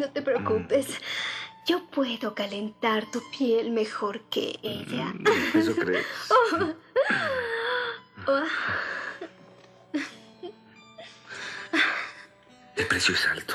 no te preocupes. Yo puedo calentar tu piel mejor que ella. Mm, ¿Eso crees? Oh. ¿El precio es alto?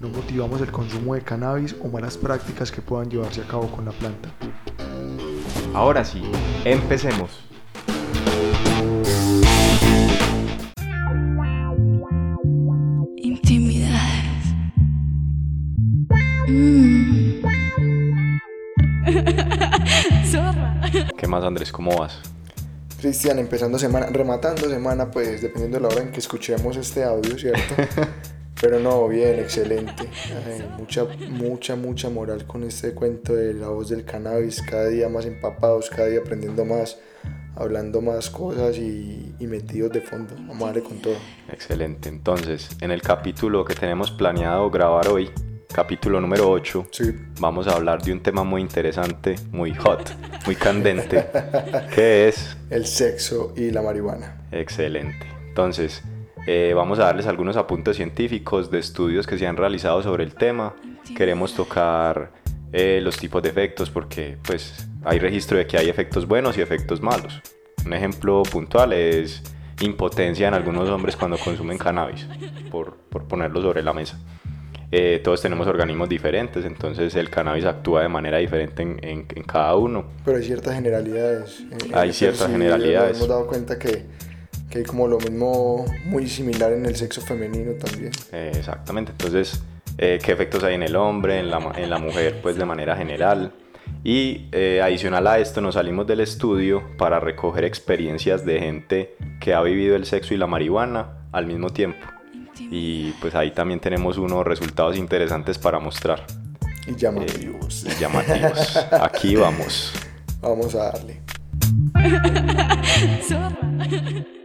No motivamos el consumo de cannabis o malas prácticas que puedan llevarse a cabo con la planta. Ahora sí, empecemos. Intimidades. Mm. Zorra. ¿Qué más Andrés? ¿Cómo vas? Cristian, empezando semana, rematando semana, pues dependiendo de la hora en que escuchemos este audio, ¿cierto? Pero no, bien, excelente. Ay, mucha, mucha, mucha moral con este cuento de la voz del cannabis. Cada día más empapados, cada día aprendiendo más, hablando más cosas y, y metidos de fondo. Vamos a darle con todo. Excelente. Entonces, en el capítulo que tenemos planeado grabar hoy, capítulo número 8, Sí, vamos a hablar de un tema muy interesante, muy hot, muy candente, que es el sexo y la marihuana. Excelente. Entonces, eh, vamos a darles algunos apuntes científicos de estudios que se han realizado sobre el tema. Queremos tocar eh, los tipos de efectos porque pues hay registro de que hay efectos buenos y efectos malos. Un ejemplo puntual es impotencia en algunos hombres cuando consumen cannabis, por, por ponerlo sobre la mesa. Eh, todos tenemos organismos diferentes, entonces el cannabis actúa de manera diferente en, en- en cada uno. Pero hay ciertas generalidades. eh, Hay eh, ciertas generalidades. Nos hemos dado cuenta que, que hay como lo mismo, muy similar en el sexo femenino también. Eh, exactamente, entonces, eh, ¿qué efectos hay en el hombre, en la, en la mujer, pues de manera general? Y eh, adicional a esto, nos salimos del estudio para recoger experiencias de gente que ha vivido el sexo y la marihuana al mismo tiempo. Y pues ahí también tenemos unos resultados interesantes para mostrar. Y llamativos. y llamativos. Aquí vamos. Vamos a darle.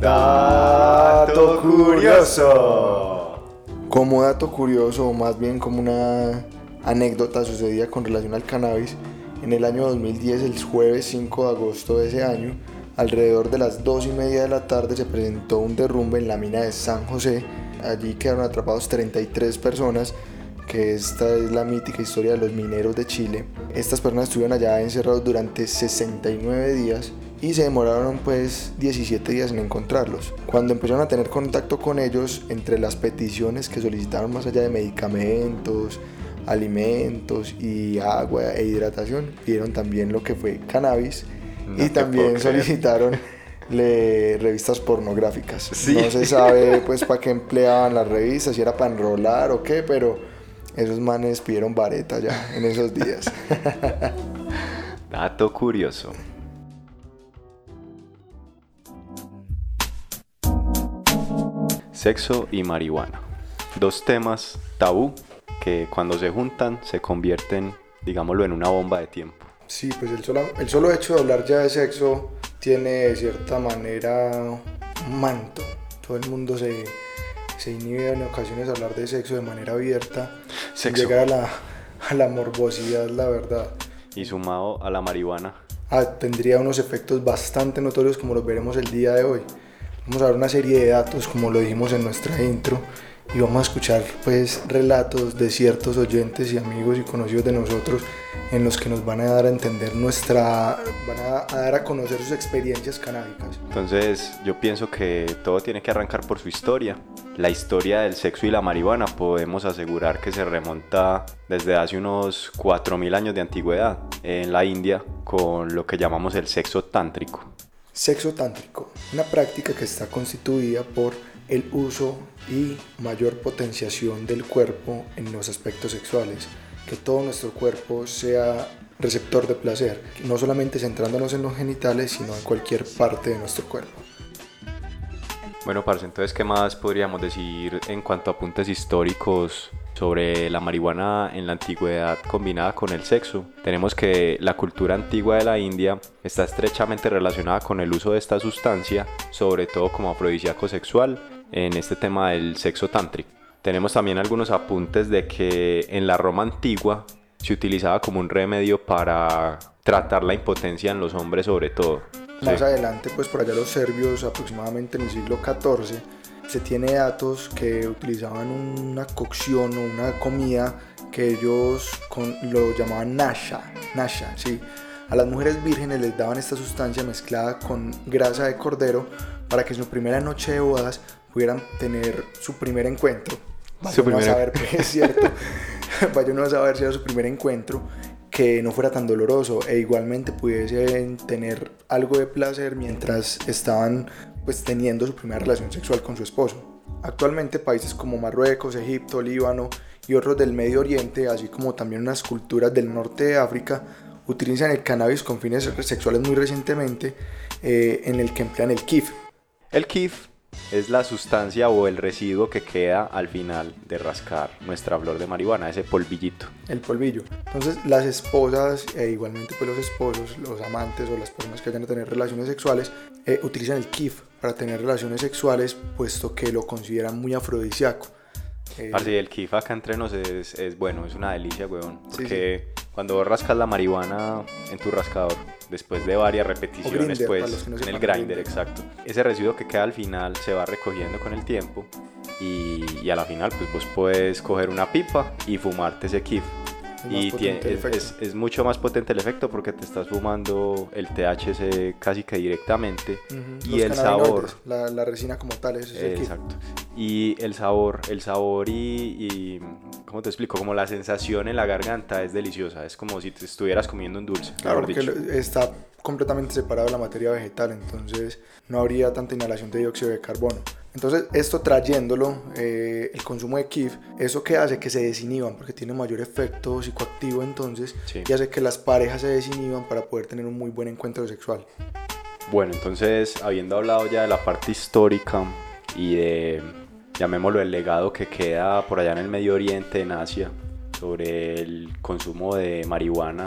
Dato curioso. Como dato curioso, o más bien como una anécdota sucedida con relación al cannabis, en el año 2010, el jueves 5 de agosto de ese año, alrededor de las 2 y media de la tarde se presentó un derrumbe en la mina de San José. Allí quedaron atrapados 33 personas, que esta es la mítica historia de los mineros de Chile. Estas personas estuvieron allá encerrados durante 69 días y se demoraron pues 17 días en encontrarlos. Cuando empezaron a tener contacto con ellos, entre las peticiones que solicitaron más allá de medicamentos, alimentos y agua e hidratación, pidieron también lo que fue cannabis No y también solicitaron le- revistas pornográficas. Sí. No se sabe pues para qué empleaban las revistas, si era para enrolar o qué, pero esos manes pidieron vareta ya en esos días. Dato curioso. Sexo y marihuana. Dos temas tabú que cuando se juntan se convierten, digámoslo, en una bomba de tiempo. Sí, pues el solo, el solo hecho de hablar ya de sexo tiene de cierta manera un manto. Todo el mundo se, se inhibe en ocasiones a hablar de sexo de manera abierta, Sexo. llegar a la, a la morbosidad, la verdad. Y sumado a la marihuana, Ah, tendría unos efectos bastante notorios como los veremos el día de hoy. Vamos a ver una serie de datos como lo dijimos en nuestra intro y vamos a escuchar pues relatos de ciertos oyentes y amigos y conocidos de nosotros en los que nos van a dar a entender nuestra, van a, a dar a conocer sus experiencias canábicas. Entonces yo pienso que todo tiene que arrancar por su historia. La historia del sexo y la marihuana podemos asegurar que se remonta desde hace unos 4.000 años de antigüedad en la India con lo que llamamos el sexo tántrico. Sexo tántrico, una práctica que está constituida por el uso y mayor potenciación del cuerpo en los aspectos sexuales, que todo nuestro cuerpo sea receptor de placer, no solamente centrándonos en los genitales, sino en cualquier parte de nuestro cuerpo. Bueno, parce, entonces, ¿qué más podríamos decir en cuanto a apuntes históricos sobre la marihuana en la antigüedad combinada con el sexo? Tenemos que la cultura antigua de la India está estrechamente relacionada con el uso de esta sustancia, sobre todo como afrodisíaco sexual, en este tema del sexo tántrico. Tenemos también algunos apuntes de que en la Roma antigua se utilizaba como un remedio para tratar la impotencia en los hombres sobre todo. Más adelante, pues por allá los serbios, aproximadamente en el siglo XIV, se tiene datos que utilizaban una cocción o una comida que ellos con, lo llamaban nasha, nasha, sí. A las mujeres vírgenes les daban esta sustancia mezclada con grasa de cordero para que en su primera noche de bodas pudieran tener su primer encuentro. Vaya Su uno a primera- saber, pues, es cierto. Vaya uno a saber si era su primer encuentro que no fuera tan doloroso e igualmente pudiesen tener algo de placer mientras estaban pues teniendo su primera relación sexual con su esposo. Actualmente países como Marruecos, Egipto, Líbano y otros del Medio Oriente, así como también unas culturas del norte de África, utilizan el cannabis con fines sexuales muy recientemente eh, en el que emplean el kif. El kif es la sustancia o el residuo que queda al final de rascar nuestra flor de marihuana, ese polvillito. el polvillo. Entonces las esposas e igualmente pues los esposos, los amantes o las personas que vayan a tener relaciones sexuales eh, utilizan el kif para tener relaciones sexuales puesto que lo consideran muy afrodisíaco. Eh, Parce, el kif acá entre nos es, es bueno, es una delicia, weón. Sí, Porque cuando rascas la marihuana en tu rascador, después de varias repeticiones, grinder, pues no en el grinder, grinder. exacto. Ese residuo que queda al final se va recogiendo con el tiempo y, y a la final, pues vos puedes coger una pipa y fumarte ese kif. Y potente tie- el es, es- es mucho más potente el efecto porque te estás fumando el THC casi que directamente y los el sabor. la, la resina como tal, es. Exacto. Y el sabor, el sabor y, y, ¿cómo te explico? Como la sensación en la garganta es deliciosa. Es como si te estuvieras comiendo un dulce. Claro, porque dicho. está completamente separado de la materia vegetal, entonces no habría tanta inhalación de dióxido de carbono. Entonces, esto trayéndolo, eh, el consumo de KIF, eso que hace que se desinhiban, porque tiene mayor efecto psicoactivo entonces, Sí. y hace que las parejas se desinhiban para poder tener un muy buen encuentro sexual. Bueno, entonces, habiendo hablado ya de la parte histórica y de, llamémoslo, el legado que queda por allá en el Medio Oriente, en Asia, sobre el consumo de marihuana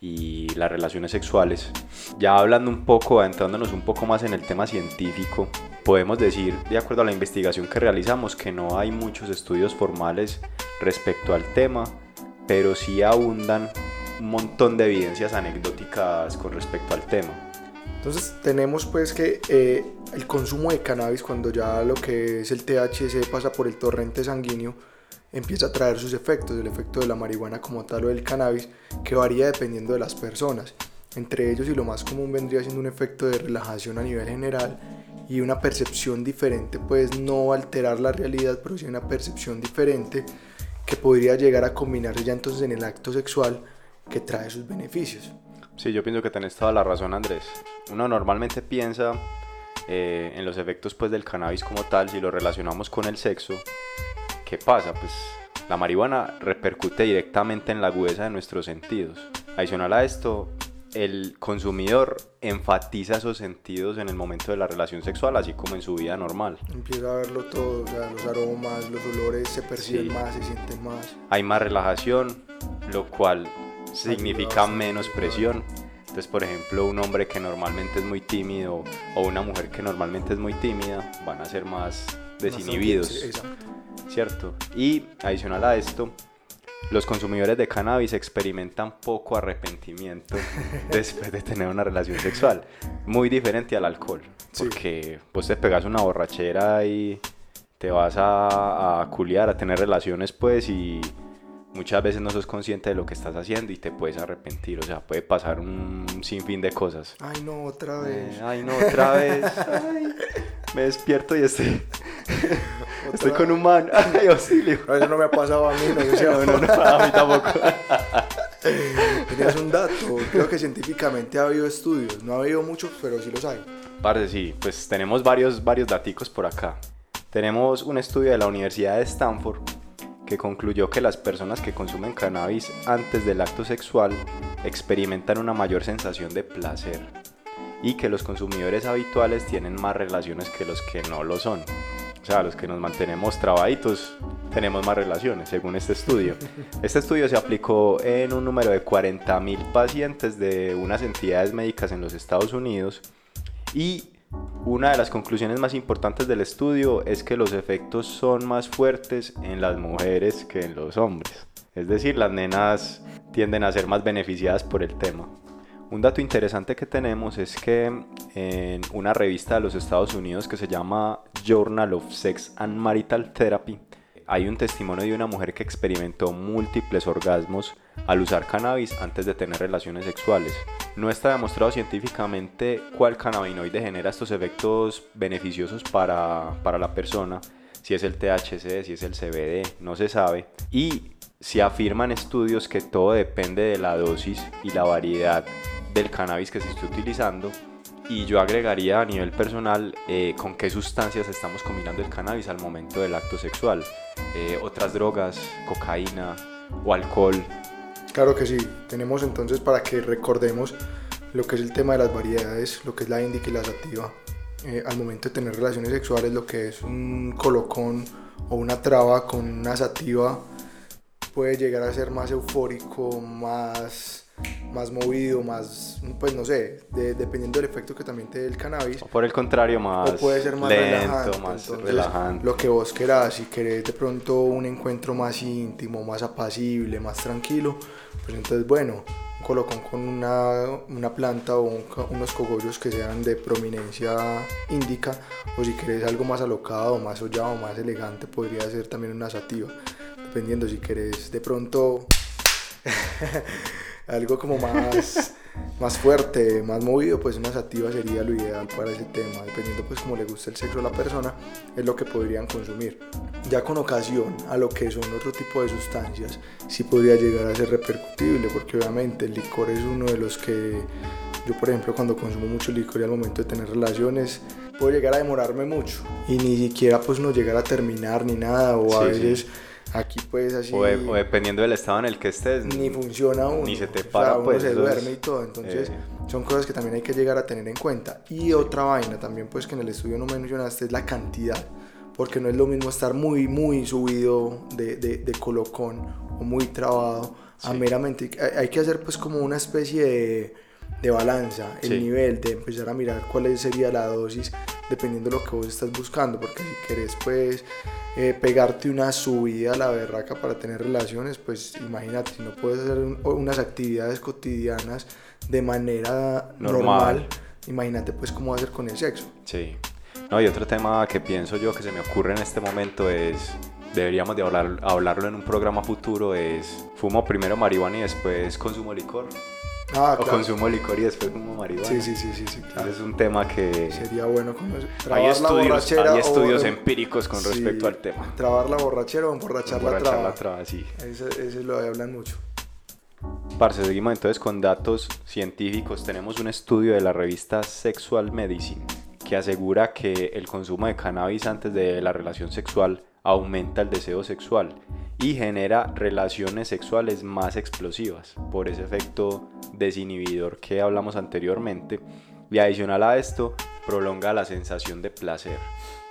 y las relaciones sexuales, ya hablando un poco, adentrándonos un poco más en el tema científico, podemos decir, de acuerdo a la investigación que realizamos, que no hay muchos estudios formales respecto al tema, pero sí abundan un montón de evidencias anecdóticas con respecto al tema. Entonces tenemos pues que eh, el consumo de cannabis cuando ya lo que es el THC pasa por el torrente sanguíneo empieza a traer sus efectos, el efecto de la marihuana como tal o del cannabis que varía dependiendo de las personas. Entre ellos y lo más común vendría siendo un efecto de relajación a nivel general y una percepción diferente, pues no alterar la realidad, pero sí una percepción diferente que podría llegar a combinarse ya entonces en el acto sexual que trae sus beneficios. Sí, yo pienso que tenés toda la razón, Andrés. Uno normalmente piensa eh, en los efectos pues, del cannabis como tal, si lo relacionamos con el sexo. ¿Qué pasa? Pues la marihuana repercute directamente en la agudeza de nuestros sentidos. Adicional a esto, el consumidor enfatiza esos sentidos en el momento de la relación sexual, así como en su vida normal. Empieza a verlo todo, o sea, los aromas, los olores se perciben Sí. más, se sienten más. Hay más relajación, lo cual significa menos presión. Entonces, por ejemplo, un hombre que normalmente es muy tímido o una mujer que normalmente es muy tímida van a ser más desinhibidos, exacto. ¿cierto? Y adicional a esto, los consumidores de cannabis experimentan poco arrepentimiento después de tener una relación sexual, muy diferente al alcohol, Sí. porque vos te pegas una borrachera y te vas a, a culiar, a tener relaciones pues y muchas veces no sos consciente de lo que estás haciendo y te puedes arrepentir, o sea, puede pasar un sinfín de cosas. Ay, no, otra vez. Eh, ay no, otra vez. Ay, me despierto y estoy, estoy con un man. Ay, auxilio. No, eso no me ha pasado a mí, no sé si a No, no, no, a mí tampoco. Tenías un dato, creo que científicamente ha habido estudios, no ha habido muchos, pero sí los hay. Parce, sí, pues tenemos varios, varios daticos por acá. Tenemos un estudio de la Universidad de Stanford que concluyó que las personas que consumen cannabis antes del acto sexual experimentan una mayor sensación de placer y que los consumidores habituales tienen más relaciones que los que no lo son. O sea, los que nos mantenemos trabaditos tenemos más relaciones, según este estudio. Este estudio se aplicó en un número de 40.000 pacientes de unas entidades médicas en los Estados Unidos y una de las conclusiones más importantes del estudio es que los efectos son más fuertes en las mujeres que en los hombres. Es decir, las nenas tienden a ser más beneficiadas por el tema. Un dato interesante que tenemos es que en una revista de los Estados Unidos que se llama Journal of Sex and Marital Therapy, hay un testimonio de una mujer que experimentó múltiples orgasmos al usar cannabis antes de tener relaciones sexuales. No está demostrado científicamente cuál cannabinoide genera estos efectos beneficiosos para, para la persona, si es el THC, si es el CBD, no se sabe. Y se afirman estudios que todo depende de la dosis y la variedad del cannabis que se esté utilizando. Y yo agregaría a nivel personal eh, con qué sustancias estamos combinando el cannabis al momento del acto sexual. Eh, otras drogas, cocaína o alcohol. Claro que sí, tenemos entonces para que recordemos lo que es el tema de las variedades, lo que es la índica y la sativa. Eh, al momento de tener relaciones sexuales, lo que es un colocón o una traba con una sativa puede llegar a ser más eufórico, más más movido, más, pues no sé, dependiendo del efecto que también te dé el cannabis. O por el contrario, más, o puede ser más lento, más relajante. Lo que vos querás, si querés de pronto un encuentro más íntimo, más apacible, más tranquilo, pues entonces bueno, un colocón con una, una planta o unos cogollos que sean de prominencia índica, o si querés algo más alocado, más hollado, más elegante, podría ser también una sativa, dependiendo si querés de pronto... algo como más, más fuerte, más movido, pues una sativa sería lo ideal para ese tema, dependiendo pues como le gusta el sexo a la persona, es lo que podrían consumir. Ya con ocasión a lo que son otro tipo de sustancias, sí podría llegar a ser repercutible, porque obviamente el licor es uno de los que yo por ejemplo cuando consumo mucho licor y al momento de tener relaciones, puedo llegar a demorarme mucho y ni siquiera pues no llegar a terminar ni nada o a veces... Aquí pues así... O, dependiendo del estado en el que estés. Ni funciona uno. Ni se te para, o sea, pues. se duerme y todo. Entonces eh. son cosas que también hay que llegar a tener en cuenta. Y otra vaina también pues que en el estudio no mencionaste es la cantidad. Porque no es lo mismo estar muy, muy subido de, de, de colocón o muy trabado a meramente... Hay que hacer pues como una especie de, de balanza, el nivel, de empezar a mirar cuál sería la dosis dependiendo de lo que vos estás buscando. Porque si querés pues eh, pegarte una subida a la berraca para tener relaciones, pues imagínate, si no puedes hacer unas actividades cotidianas de manera normal. imagínate pues cómo va a ser con el sexo. Sí. No, y otro tema que pienso yo que se me ocurre en este momento es, deberíamos de hablar, hablarlo en un programa futuro, es fumo primero marihuana y después consumo licor. Ah, o consumo licor y después como marihuana. Sí, sí, sí, sí, sí Es un tema que... Sería bueno conocer. Hay estudios, hay estudios empíricos con respecto al tema. Trabar la borrachera o emborrachar, la traba. la traba, sí. Ese, ese lo hablan mucho. Parce, seguimos entonces con datos científicos. Tenemos un estudio de la revista Sexual Medicine que asegura que el consumo de cannabis antes de la relación sexual aumenta el deseo sexual y genera relaciones sexuales más explosivas por ese efecto desinhibidor que hablamos anteriormente. Y adicional a esto, prolonga la sensación de placer,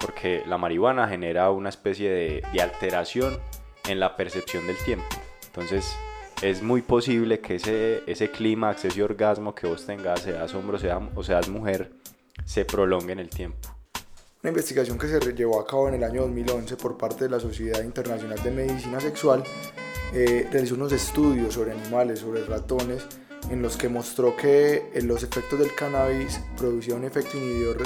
porque la marihuana genera una especie de, alteración en la percepción del tiempo. Entonces, es muy posible que ese, ese clímax, ese orgasmo que vos tengas, seas hombre sea, o seas mujer, se prolongue en el tiempo. Una investigación que se llevó a cabo en el año 2011 por parte de la Sociedad Internacional de Medicina Sexual eh, realizó unos estudios sobre animales, sobre ratones, en los que mostró que eh, los efectos del cannabis producían un efecto inhibidor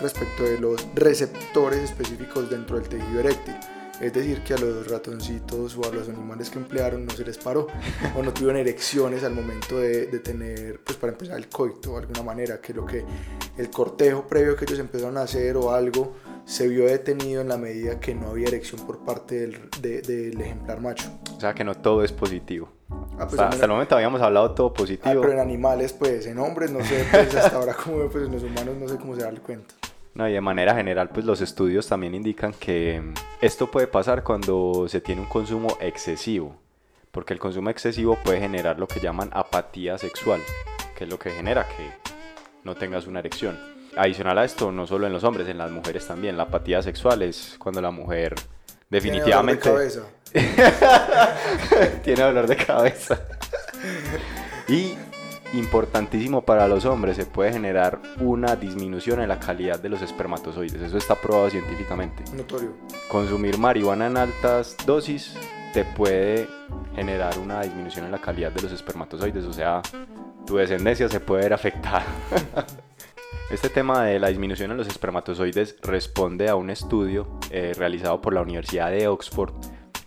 respecto de los receptores específicos dentro del tejido eréctil. Es decir, que a los ratoncitos o a los animales que emplearon no se les paró o no tuvieron erecciones al momento de, de, tener, pues para empezar el coito de alguna manera, que lo que el cortejo previo que ellos empezaron a hacer o algo se vio detenido en la medida que no había erección por parte del, del ejemplar macho. O sea que no todo es positivo. Ah, pues hasta, el momento habíamos hablado todo positivo. Ah, pero en animales, pues, en hombres, no sé, pues hasta ahora como pues en los humanos no sé cómo se da el cuento. No, y de manera general, pues los estudios también indican que mm, esto puede pasar cuando se tiene un consumo excesivo, porque el consumo excesivo puede generar lo que llaman apatía sexual, que es lo que genera que no tengas una erección. Adicional a esto, no solo en los hombres, en las mujeres también, la apatía sexual es cuando la mujer definitivamente Tiene dolor de cabeza. tiene dolor de cabeza. Y importantísimo para los hombres, se puede generar una disminución en la calidad de los espermatozoides. Eso está probado científicamente. Notorio. Consumir marihuana en altas dosis te puede generar una disminución en la calidad de los espermatozoides, o sea, tu descendencia se puede ver afectada. Este tema de la disminución en los espermatozoides responde a un estudio eh, realizado por la Universidad de Oxford,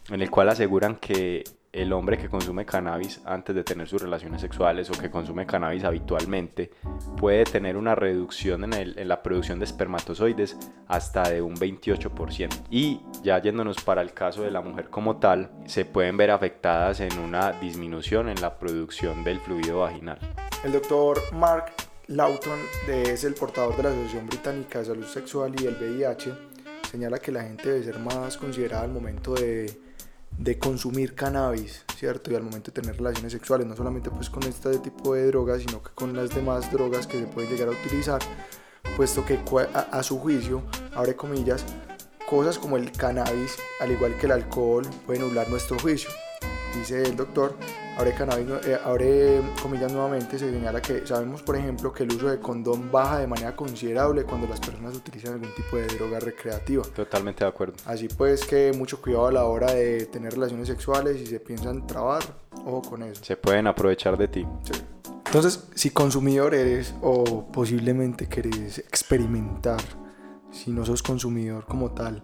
en el cual aseguran que el hombre que consume cannabis antes de tener sus relaciones sexuales o que consume cannabis habitualmente puede tener una reducción en, la producción de espermatozoides hasta de un 28%. Y ya yéndonos para el caso de la mujer como tal, se pueden ver afectadas en una disminución en la producción del fluido vaginal. El doctor Mark Lawton, es el portador de la Asociación Británica de Salud Sexual y el VIH, señala que la gente debe ser más considerada al momento de, de consumir cannabis, ¿cierto? Y al momento de tener relaciones sexuales, no solamente pues con este tipo de drogas, sino que con las demás drogas que se pueden llegar a utilizar, puesto que a su juicio, abre comillas, cosas como el cannabis, al igual que el alcohol, pueden nublar nuestro juicio. Dice el doctor, abre, cannabis, eh, abre comillas nuevamente, se señala que sabemos, por ejemplo, que el uso de condón baja de manera considerable cuando las personas utilizan algún tipo de droga recreativa. Totalmente de acuerdo. Así pues que mucho cuidado a la hora de tener relaciones sexuales y se piensan trabar, ojo con eso. Se pueden aprovechar de ti. Sí. Entonces, si consumidor eres o posiblemente querés experimentar, si no sos consumidor como tal,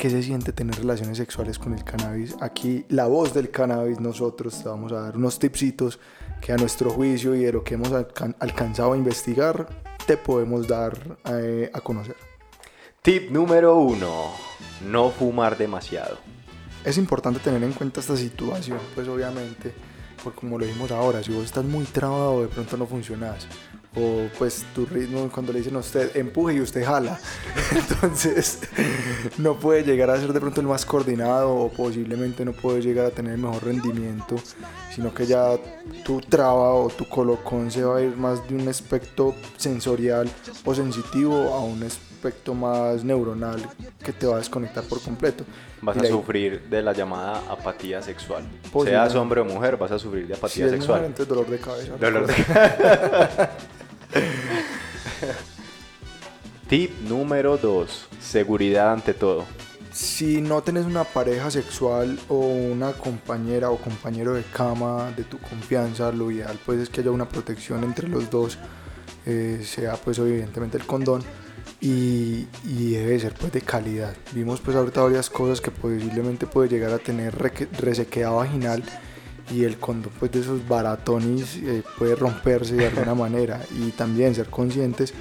¿qué se siente tener relaciones sexuales con el cannabis? Aquí la voz del cannabis, nosotros te vamos a dar unos tipsitos que a nuestro juicio y de lo que hemos alcan- alcanzado a investigar, te podemos dar eh, a conocer. Tip número uno, no fumar demasiado. Es importante tener en cuenta esta situación, pues obviamente, porque como lo dijimos ahora, si vos estás muy trabado, de pronto no funcionas. O pues tu ritmo, cuando le dicen a usted empuje y usted jala. Entonces, no puede llegar a ser de pronto el más coordinado o posiblemente no puede llegar a tener el mejor rendimiento, sino que ya tu traba o tu colocón se va a ir más de un aspecto sensorial o sensitivo a un aspecto más neuronal que te va a desconectar por completo. Vas a sufrir de la llamada apatía sexual. Seas hombre o mujer, vas a sufrir de Si apatía es mujer, sexual. entonces dolor de cabeza. Dolor de- Tip número 2. Seguridad ante todo. Si no tenés una pareja sexual o una compañera o compañero de cama de tu confianza, lo ideal pues es que haya una protección entre los dos, eh, sea pues evidentemente el condón y, y debe ser pues de calidad. Vimos pues ahorita varias cosas que posiblemente puede llegar a tener resequedad vaginal y el condón pues de esos baratonis eh, puede romperse de alguna manera y también ser conscientes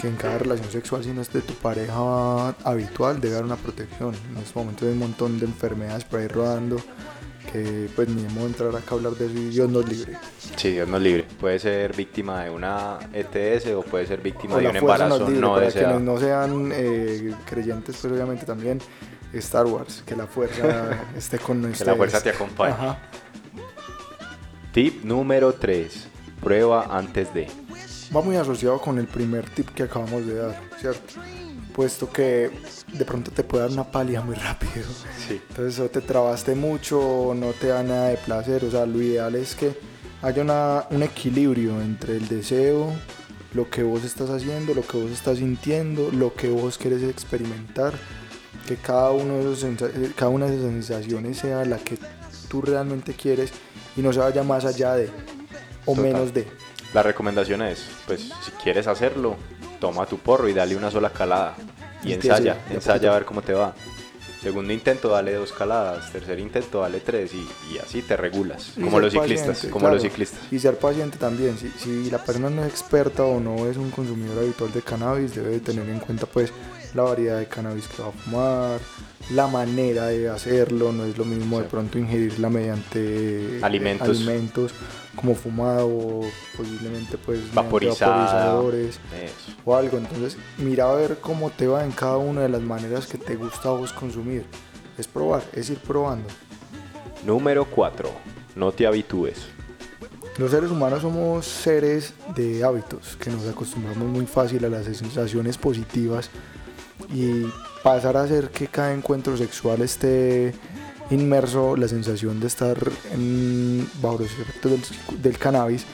que en cada relación sexual, si no es de tu pareja habitual, debe haber una protección. En estos momentos hay un montón de enfermedades por ahí rodando que pues ni hemos entrar acá a hablar de eso y Dios nos libre. Sí, Dios nos libre. Puede ser víctima de una ETS o puede ser víctima O de un embarazo libre, no para deseado. quienes no sean eh, creyentes, pues obviamente también Star Wars, que la fuerza esté con Que ustedes. la fuerza te acompañe. Ajá. Tip número 3. Prueba antes de. va muy asociado con el primer tip que acabamos de dar, ¿cierto? Puesto que de pronto te puede dar una pálida muy rápido. Sí. Entonces o te trabaste mucho, no te da nada de placer. O sea, lo ideal es que haya una- un equilibrio entre el deseo, lo que vos estás haciendo, lo que vos estás sintiendo, lo que vos quieres experimentar. Que cada, uno de esos eh, cada una de esas sensaciones sea la que tú realmente quieres y no se vaya más allá de o Total. menos de. La recomendación es, pues si quieres hacerlo, toma tu porro y dale una sola calada. Y ensaya, ensaya a ver cómo te va. Segundo intento, dale dos caladas. Tercer intento, dale tres. Y, y así te regulas. Y Como los ciclistas. paciente, como claro. los ciclistas. Y ser paciente también. Si, si la persona no es experta o no es un consumidor habitual de cannabis, debe de tener en cuenta pues la variedad de cannabis que va a fumar, la manera de hacerlo. No es lo mismo de Sí. pronto ingerirla mediante Alimentos. alimentos como fumado, posiblemente pues vaporizadores Eso. o algo. Entonces, mira a ver cómo te va en cada una de las maneras que te gusta a vos consumir. Es probar, es ir probando. Número 4. No te habitúes. Los seres humanos somos seres de hábitos, que nos acostumbramos muy fácil a las sensaciones positivas y pasar a hacer que cada encuentro sexual esté inmerso la sensación de estar en- bajo los efectos del, del cannabis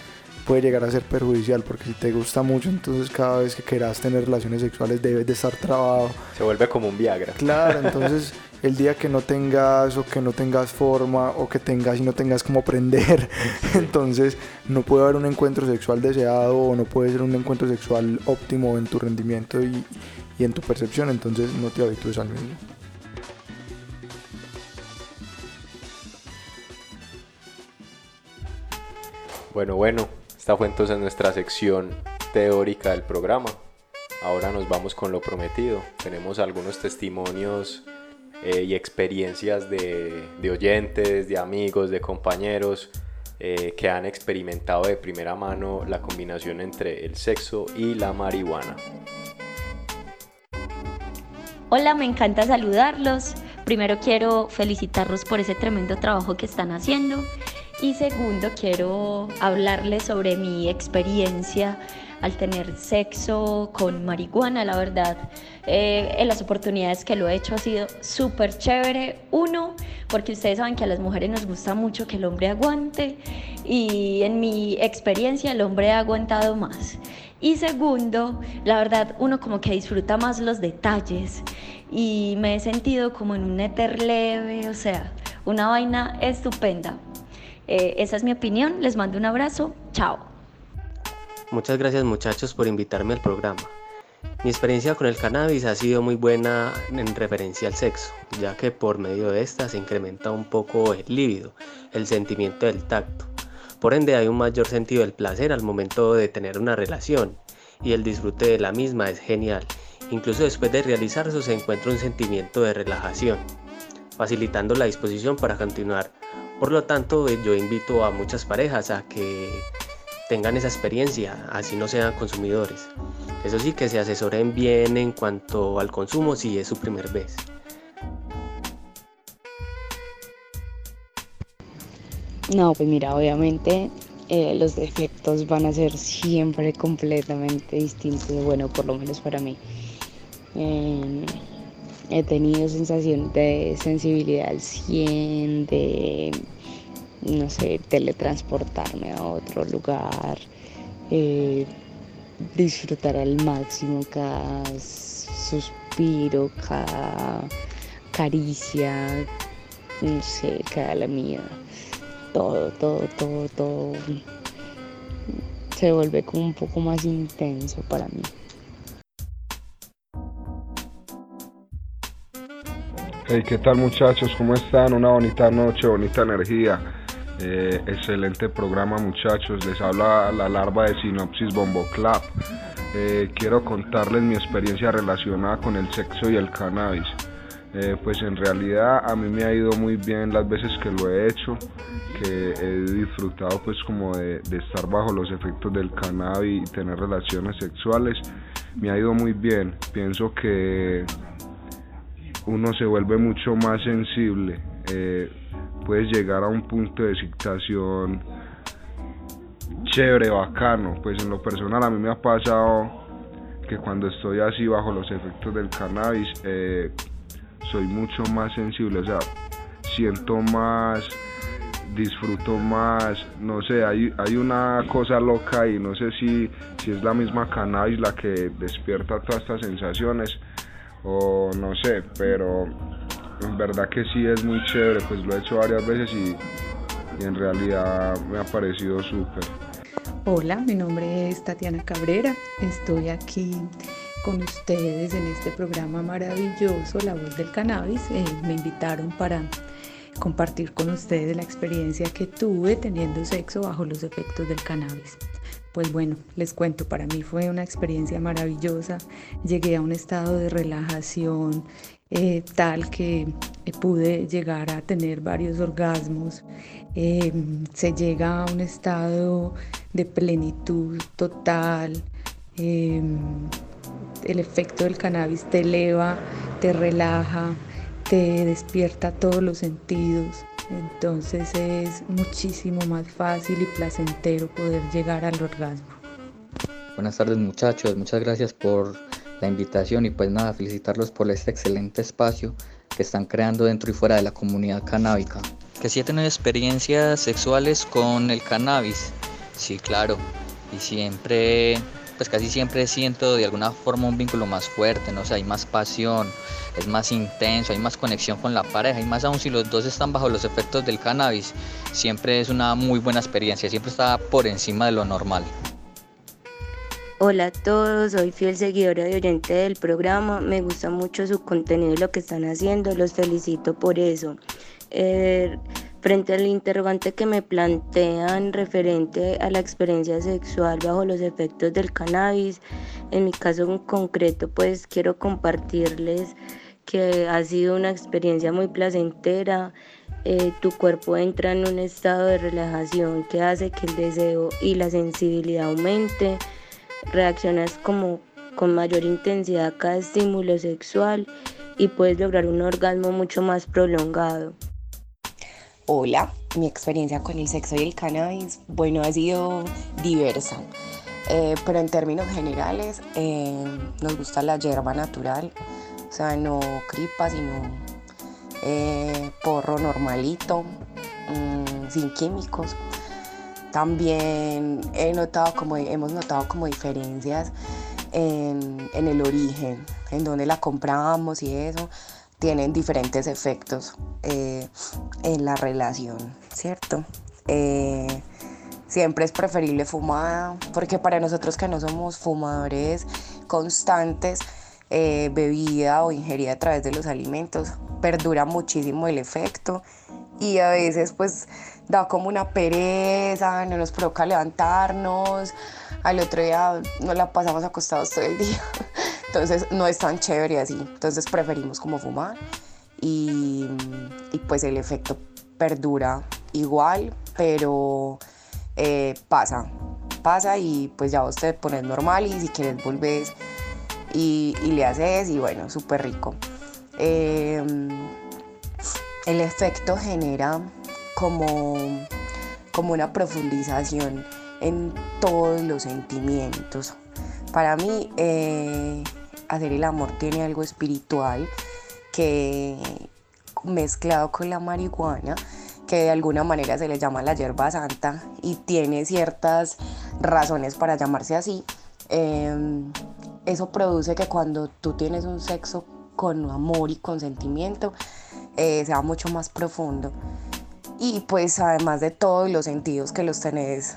puede llegar a ser perjudicial porque si te gusta mucho entonces cada vez que quieras tener relaciones sexuales debes de estar trabado Se vuelve como un Viagra. Claro, entonces el día que no tengas o que no tengas forma o que tengas y no tengas como prender, entonces no puede haber un encuentro sexual deseado o no puede ser un encuentro sexual óptimo en tu rendimiento y, y en tu percepción, entonces no te habitúes al mismo. Bueno, bueno, esta fue entonces nuestra sección teórica del programa. Ahora nos vamos con lo prometido. Tenemos algunos testimonios eh, y experiencias de, oyentes, de amigos, de compañeros eh, que han experimentado de primera mano la combinación entre el sexo y la marihuana. Hola, me encanta saludarlos. Primero quiero felicitarlos por ese tremendo trabajo que están haciendo. Y segundo, quiero hablarles sobre mi experiencia al tener sexo con marihuana, la verdad. eh, en las oportunidades que lo he hecho ha sido súper chévere. Uno, porque ustedes saben que a las mujeres nos gusta mucho que el hombre aguante y en mi experiencia el hombre ha aguantado más. Y segundo, la verdad, uno como que disfruta más los detalles y me he sentido como en un éter leve, o sea, una vaina estupenda. Eh, esa es mi opinión, les mando un abrazo, chao. Muchas gracias muchachos por invitarme al programa. Mi experiencia con el cannabis ha sido muy buena en referencia al sexo, ya que por medio de esta se incrementa un poco el líbido, el sentimiento del tacto. Por ende hay un mayor sentido del placer al momento de tener una relación y el disfrute de la misma es genial. Incluso después de realizarse se encuentra un sentimiento de relajación, facilitando la disposición para continuar. Por lo tanto, yo invito a muchas parejas a que tengan esa experiencia, así no sean consumidores. Eso sí, que se asesoren bien en cuanto al consumo si es su primer vez. No, pues mira, obviamente eh, los defectos van a ser siempre completamente distintos, bueno, por lo menos para mí. Eh, he tenido sensación de sensibilidad al 100, de, no sé, teletransportarme a otro lugar, eh, disfrutar al máximo cada suspiro, cada caricia, no sé, cada lamida todo, todo, todo, todo se vuelve como un poco más intenso para mí. Hey, ¿qué tal muchachos? ¿Cómo están? Una bonita noche, bonita energía. Eh, excelente programa muchachos. Les habla la larva de Sinopsis Bombo Club. Eh, quiero contarles mi experiencia relacionada con el sexo y el cannabis. Eh, pues en realidad a mí me ha ido muy bien las veces que lo he hecho, que he disfrutado pues como de, de estar bajo los efectos del cannabis y tener relaciones sexuales. Me ha ido muy bien. Pienso que uno se vuelve mucho más sensible, eh, puedes llegar a un punto de excitación chévere, bacano, pues en lo personal a mí me ha pasado que cuando estoy así bajo los efectos del cannabis eh, soy mucho más sensible, o sea, siento más, disfruto más, no sé, hay, hay una cosa loca y no sé si, si es la misma cannabis la que despierta todas estas sensaciones o no sé, pero en verdad que sí es muy chévere, pues lo he hecho varias veces y, en realidad me ha parecido súper. Hola, mi nombre es Tatiana Cabrera, estoy aquí con ustedes en este programa maravilloso, La Voz del Cannabis. Eh, me invitaron para compartir con ustedes la experiencia que tuve teniendo sexo bajo los efectos del cannabis. Pues bueno, les cuento, para mí fue una experiencia maravillosa. Llegué a un estado de relajación eh, tal que pude llegar a tener varios orgasmos. Em, se llega a un estado de plenitud total. El efecto del cannabis te eleva, te relaja, te despierta todos los sentidos. Entonces es muchísimo más fácil y placentero poder llegar al orgasmo. Buenas tardes muchachos, muchas gracias por la invitación y pues nada, felicitarlos por este excelente espacio que están creando dentro y fuera de la comunidad canábica. Que sí tenido experiencias sexuales con el cannabis, sí claro, y siempre pues casi siempre siento de alguna forma un vínculo más fuerte, no sé, hay más pasión, es más intenso, hay más conexión con la pareja y más aún si los dos están bajo los efectos del cannabis, siempre es una muy buena experiencia, siempre está por encima de lo normal. Hola a todos, soy fiel seguidora y oyente del programa, me gusta mucho su contenido y lo que están haciendo, los felicito por eso. Eh, Frente al interrogante que me plantean referente a la experiencia sexual bajo los efectos del cannabis, en mi caso concreto, pues quiero compartirles que ha sido una experiencia muy placentera. Eh, tu cuerpo entra en un estado de relajación que hace que el deseo y la sensibilidad aumente. Reaccionas como con mayor intensidad a cada estímulo sexual y puedes lograr un orgasmo mucho más prolongado. Hola, mi experiencia con el sexo y el cannabis, bueno, ha sido diversa, eh, pero en términos generales eh, nos gusta la hierba natural, o sea, no cripa, sino eh, porro normalito, mm, sin químicos. También he notado como, hemos notado como diferencias en, el origen, en donde la compramos y eso tienen diferentes efectos eh, en la relación, ¿cierto? Eh, siempre es preferible fumada, porque para nosotros que no somos fumadores constantes, eh, bebida o ingerida a través de los alimentos, perdura muchísimo el efecto y a veces pues da como una pereza, no nos provoca levantarnos, al otro día nos la pasamos acostados todo el día. Entonces no es tan chévere así. Entonces preferimos como fumar y, pues el efecto perdura igual, pero eh, pasa, pasa y pues ya vos te pones normal y si quieres volvés y, le haces y bueno, súper rico. Em, el efecto genera como, como una profundización en todos los sentimientos. Para mí, eh, hacer el amor tiene algo espiritual que mezclado con la marihuana, que de alguna manera se le llama la hierba santa y tiene ciertas razones para llamarse así. Em, eso produce que cuando tú tienes un sexo con amor y consentimiento, eh, sea mucho más profundo. Y pues además de todos los sentidos que los tenés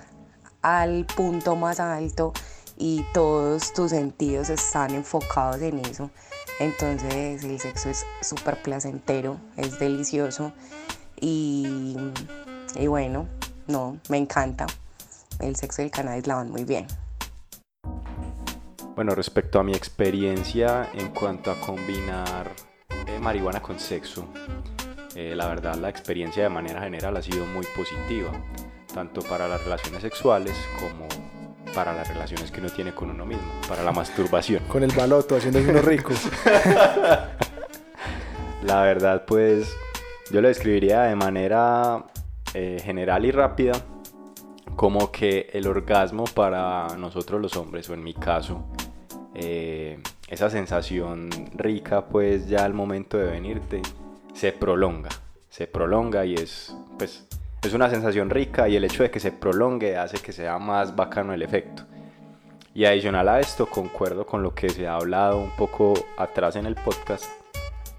al punto más alto, y todos tus sentidos están enfocados en eso. Entonces el sexo es súper placentero, es delicioso y, y, bueno, no, me encanta. El sexo y el cannabis la van muy bien. Bueno, respecto a mi experiencia en cuanto a combinar eh, marihuana con sexo, eh, la verdad la experiencia de manera general ha sido muy positiva, tanto para las relaciones sexuales como para las relaciones que uno tiene con uno mismo, para la masturbación. Con el baloto, haciendo uno rico. la verdad, pues yo lo describiría de manera eh, general y rápida como que el orgasmo para nosotros los hombres, o en mi caso, eh, esa sensación rica, pues ya al momento de venirte, se prolonga, se prolonga y es, pues, es una sensación rica y el hecho de que se prolongue hace que sea más bacano el efecto. Y adicional a esto, concuerdo con lo que se ha hablado un poco atrás en el podcast,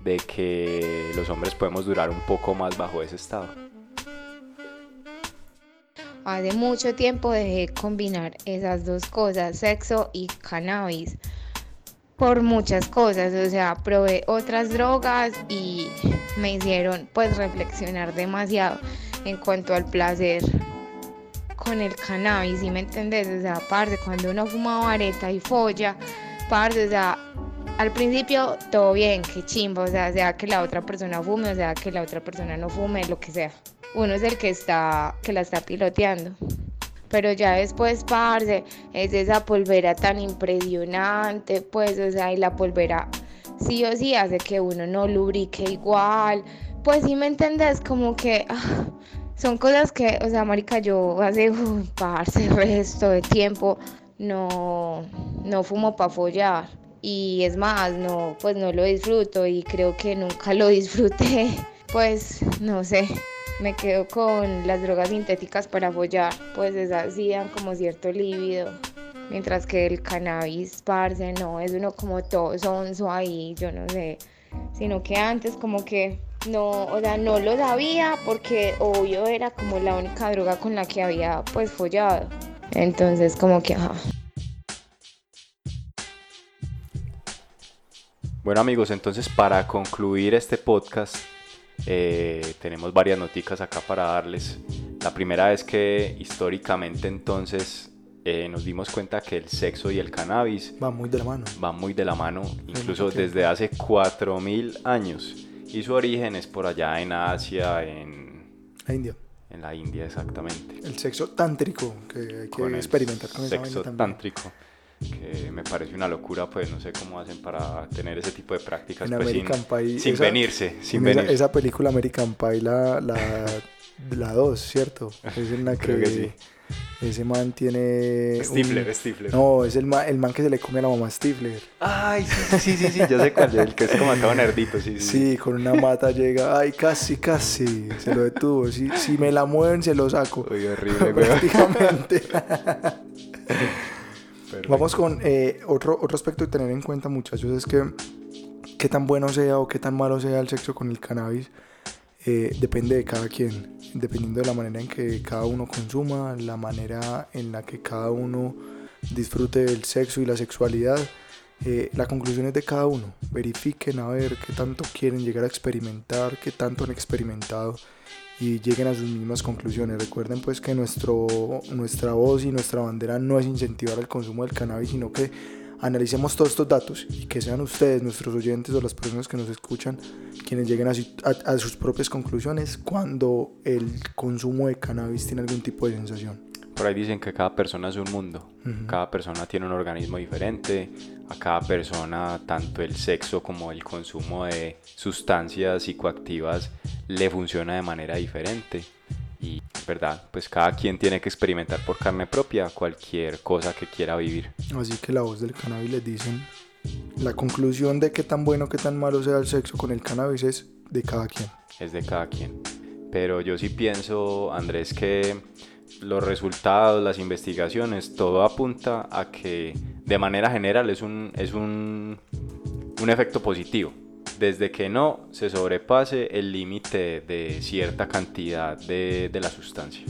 de que los hombres podemos durar un poco más bajo ese estado. Hace mucho tiempo dejé combinar esas dos cosas, sexo y cannabis, por muchas cosas. O sea, probé otras drogas y me hicieron pues reflexionar demasiado en cuanto al placer con el cannabis, ¿sí me entendés? O sea, aparte, cuando uno fuma vareta y folla, aparte, o sea, al principio todo bien, qué chimbo, o sea, sea que la otra persona fume, o sea que la otra persona no fume, lo que sea. Uno es el que está, que la está piloteando. Pero ya después, parce, es esa polvera tan impresionante, pues, o sea, y la polvera sí o sí hace que uno no lubrique igual. Pues sí me entendés, como que ah, son cosas que, o sea, marica, yo hace, uh, parce, resto de tiempo no, no fumo para follar. Y es más, no, pues no lo disfruto y creo que nunca lo disfruté. Pues no sé, me quedo con las drogas sintéticas para follar, pues esas sí dan como cierto líbido. Mientras que el cannabis, parce, no, es uno como todo sonso ahí, yo no sé. Sino que antes como que no, o sea, no lo sabía porque obvio era como la única droga con la que había pues follado. Entonces como que, ajá. Bueno amigos, entonces para concluir este podcast eh, tenemos varias noticias acá para darles. La primera es que históricamente entonces eh, nos dimos cuenta que el sexo y el cannabis van muy de la mano. Van muy de la mano, incluso desde hace 4.000 años. Y su origen es por allá en Asia, en... La India. En la India, exactamente. El sexo tántrico, que hay que experimentar con sexo tántrico que me parece una locura, pues no sé cómo hacen para tener ese tipo de prácticas pues, sin, sin venirse, sin esa, esa, película American Pie, la, la, la 2, ¿cierto? Es en la que, sí. Ese man tiene... Stifler, Stifler. No, es el man, el man que se le come a la mamá Stifler. Ay, sí, sí, sí, sí, yo sé cuál es, el que es como todo nerdito, sí, sí. Sí, con una mata llega, ay, casi, casi, se lo detuvo. Si, si me la mueven, se lo saco. Uy, horrible, Prácticamente. Vamos con eh, otro, otro aspecto de tener en cuenta, muchachos, es que qué tan bueno sea o qué tan malo sea el sexo con el cannabis eh, depende de cada quien, dependiendo de la manera en que cada uno consuma, la manera en la que cada uno disfrute del sexo y la sexualidad. Eh, la conclusión es de cada uno. Verifiquen a ver qué tanto quieren llegar a experimentar, qué tanto han experimentado y lleguen a sus mismas conclusiones. Recuerden pues que nuestro, nuestra voz y nuestra bandera no es incentivar el consumo del cannabis, sino que analicemos todos estos datos y que sean ustedes, nuestros oyentes o las personas que nos escuchan, quienes lleguen a, a sus propias conclusiones cuando el consumo de cannabis tiene algún tipo de sensación. Por ahí dicen que cada persona es un mundo, cada persona tiene un organismo diferente, a cada persona tanto el sexo como el consumo de sustancias psicoactivas le funciona de manera diferente. Y verdad, pues cada quien tiene que experimentar por carne propia cualquier cosa que quiera vivir. Así que la voz del cannabis les dicen, la conclusión de qué tan bueno, qué tan malo sea el sexo con el cannabis es de cada quien. Es de cada quien. Pero yo sí pienso, Andrés, que los resultados, las investigaciones, todo apunta a que de manera general es un, es un, un efecto positivo. Desde que no se sobrepase el límite de cierta cantidad de, la sustancia.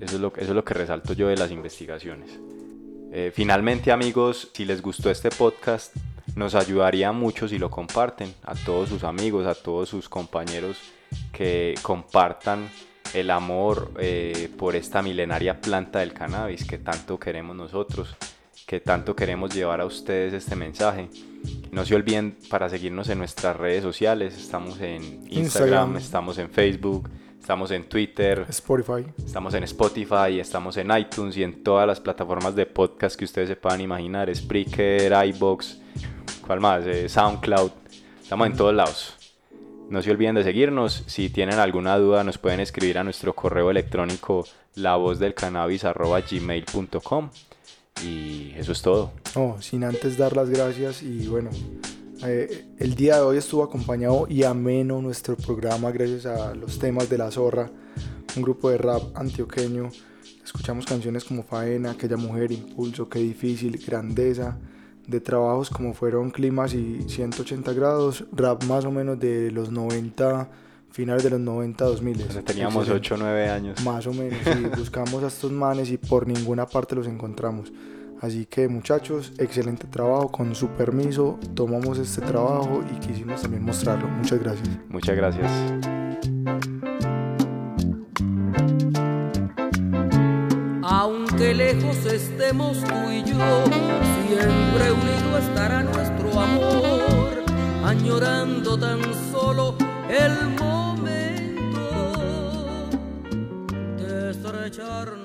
Eso es, lo, eso es lo que resalto yo de las investigaciones. Eh, finalmente amigos, si les gustó este podcast, nos ayudaría mucho si lo comparten a todos sus amigos, a todos sus compañeros que compartan el amor eh, por esta milenaria planta del cannabis que tanto queremos nosotros, que tanto queremos llevar a ustedes este mensaje. No se olviden para seguirnos en nuestras redes sociales, estamos en Instagram, estamos en Facebook, estamos en Twitter, Spotify. Estamos en Spotify, estamos en iTunes y en todas las plataformas de podcast que ustedes se puedan imaginar, Spreaker, iBox, ¿cuál más? Eh, SoundCloud. Estamos en todos lados. No se olviden de seguirnos. Si tienen alguna duda, nos pueden escribir a nuestro correo electrónico lavozdelcannabis.gmail.com Y eso es todo. No, sin antes dar las gracias y bueno, eh, el día de hoy estuvo acompañado y ameno nuestro programa gracias a los temas de La Zorra, un grupo de rap antioqueño. Escuchamos canciones como Faena, Aquella Mujer, Impulso, Qué Difícil, Grandeza de trabajos como fueron Climas y 180 grados, rap más o menos de los 90, finales de los 90, 2000. teníamos 8 o 9 años. Más o menos, y buscamos a estos manes y por ninguna parte los encontramos. Así que muchachos, excelente trabajo. Con su permiso, tomamos este trabajo y quisimos también mostrarlo. Muchas gracias. Muchas gracias. Aunque lejos estemos tú y yo, siempre unido estará nuestro amor, añorando tan solo el momento de estrecharnos.